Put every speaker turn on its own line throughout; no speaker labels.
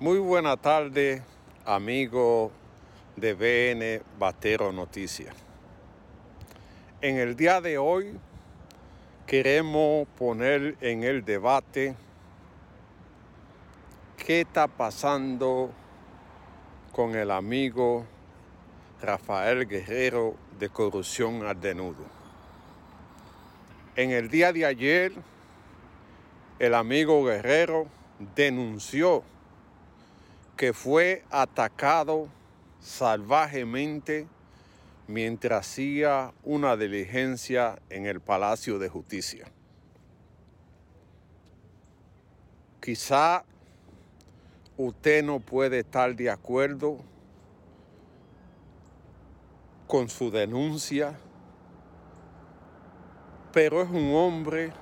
Muy buena tarde, amigo de BN Batero Noticias. En el día de hoy queremos poner en el debate qué está pasando con el amigo Rafael Guerrero de Corrupción al Denudo. En el día de ayer, el amigo Guerrero denunció que fue atacado salvajemente mientras hacía una diligencia en el Palacio de Justicia. Quizá usted no puede estar de acuerdo con su denuncia, pero es un hombre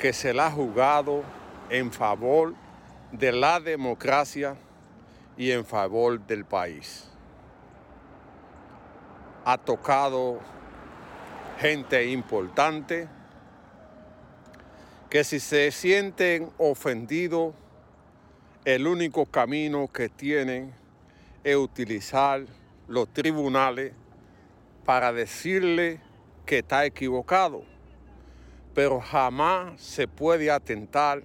que se la ha jugado en favor de la democracia y en favor del país. Ha tocado gente importante que si se sienten ofendidos, el único camino que tienen es utilizar los tribunales para decirle que está equivocado, pero jamás se puede atentar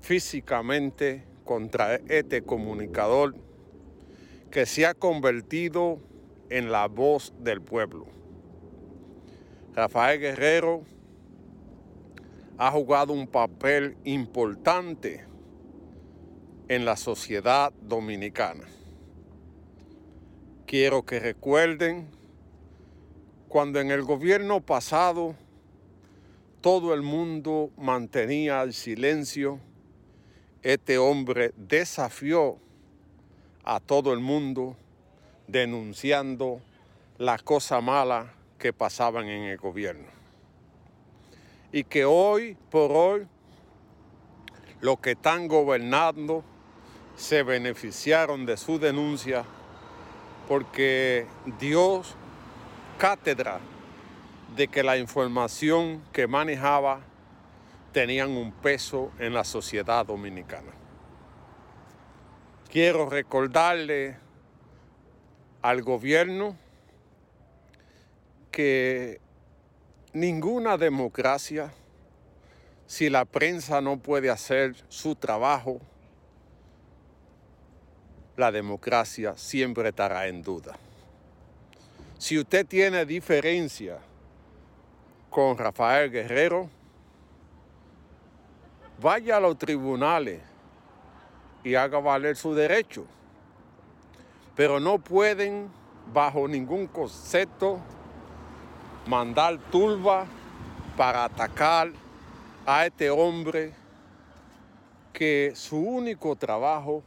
físicamente contra este comunicador que se ha convertido en la voz del pueblo. Rafael Guerrero ha jugado un papel importante en la sociedad dominicana. Quiero que recuerden cuando en el gobierno pasado todo el mundo mantenía el silencio este hombre desafió a todo el mundo denunciando las cosas malas que pasaban en el gobierno. Y que hoy por hoy los que están gobernando se beneficiaron de su denuncia porque Dios cátedra de que la información que manejaba tenían un peso en la sociedad dominicana. Quiero recordarle al gobierno que ninguna democracia, si la prensa no puede hacer su trabajo, la democracia siempre estará en duda. Si usted tiene diferencia con Rafael Guerrero, vaya a los tribunales y haga valer su derecho. Pero no pueden, bajo ningún concepto, mandar turba para atacar a este hombre que su único trabajo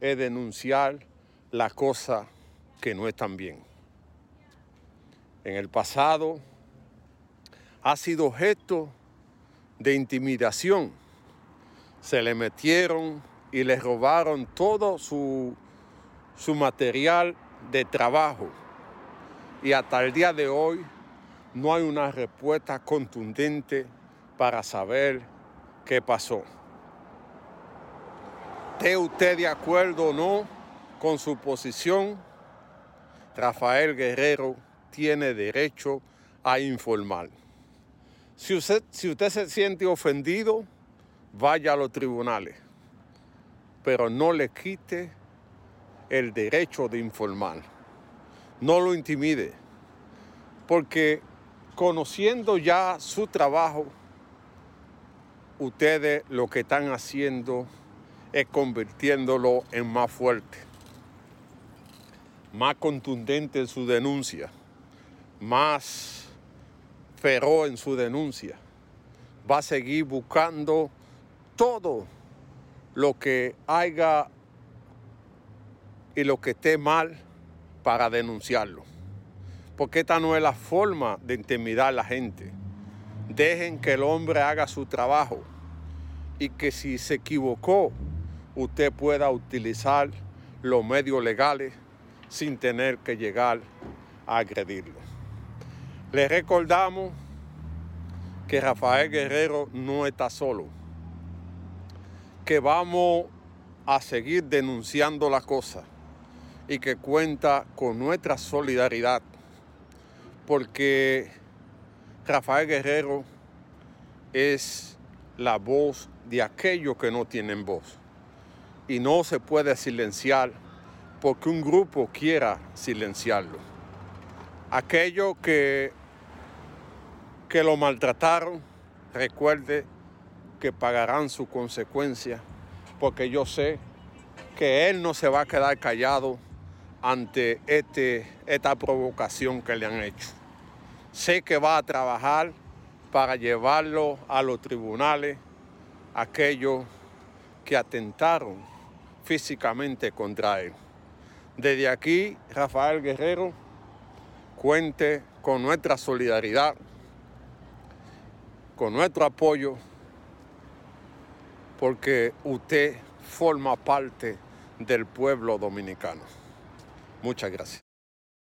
es denunciar las cosas que no están bien. En el pasado ha sido objeto de intimidación se le metieron y le robaron todo su, su material de trabajo. Y hasta el día de hoy no hay una respuesta contundente para saber qué pasó. ¿Esté usted de acuerdo o no con su posición? Rafael Guerrero tiene derecho a informar. Si usted, si usted se siente ofendido, vaya a los tribunales, pero no le quite el derecho de informar. No lo intimide, porque conociendo ya su trabajo, ustedes lo que están haciendo es convirtiéndolo en más fuerte, más contundente en su denuncia, más feroz en su denuncia. Va a seguir buscando todo lo que haya y lo que esté mal para denunciarlo. Porque esta no es la forma de intimidar a la gente. Dejen que el hombre haga su trabajo y que si se equivocó, usted pueda utilizar los medios legales sin tener que llegar a agredirlo. Le recordamos que Rafael Guerrero no está solo que vamos a seguir denunciando la cosa y que cuenta con nuestra solidaridad, porque Rafael Guerrero es la voz de aquellos que no tienen voz y no se puede silenciar porque un grupo quiera silenciarlo. Aquellos que, que lo maltrataron, recuerde que pagarán su consecuencia, porque yo sé que él no se va a quedar callado ante este, esta provocación que le han hecho. Sé que va a trabajar para llevarlo a los tribunales aquellos que atentaron físicamente contra él. Desde aquí, Rafael Guerrero, cuente con nuestra solidaridad, con nuestro apoyo, porque usted forma parte del pueblo dominicano. Muchas gracias.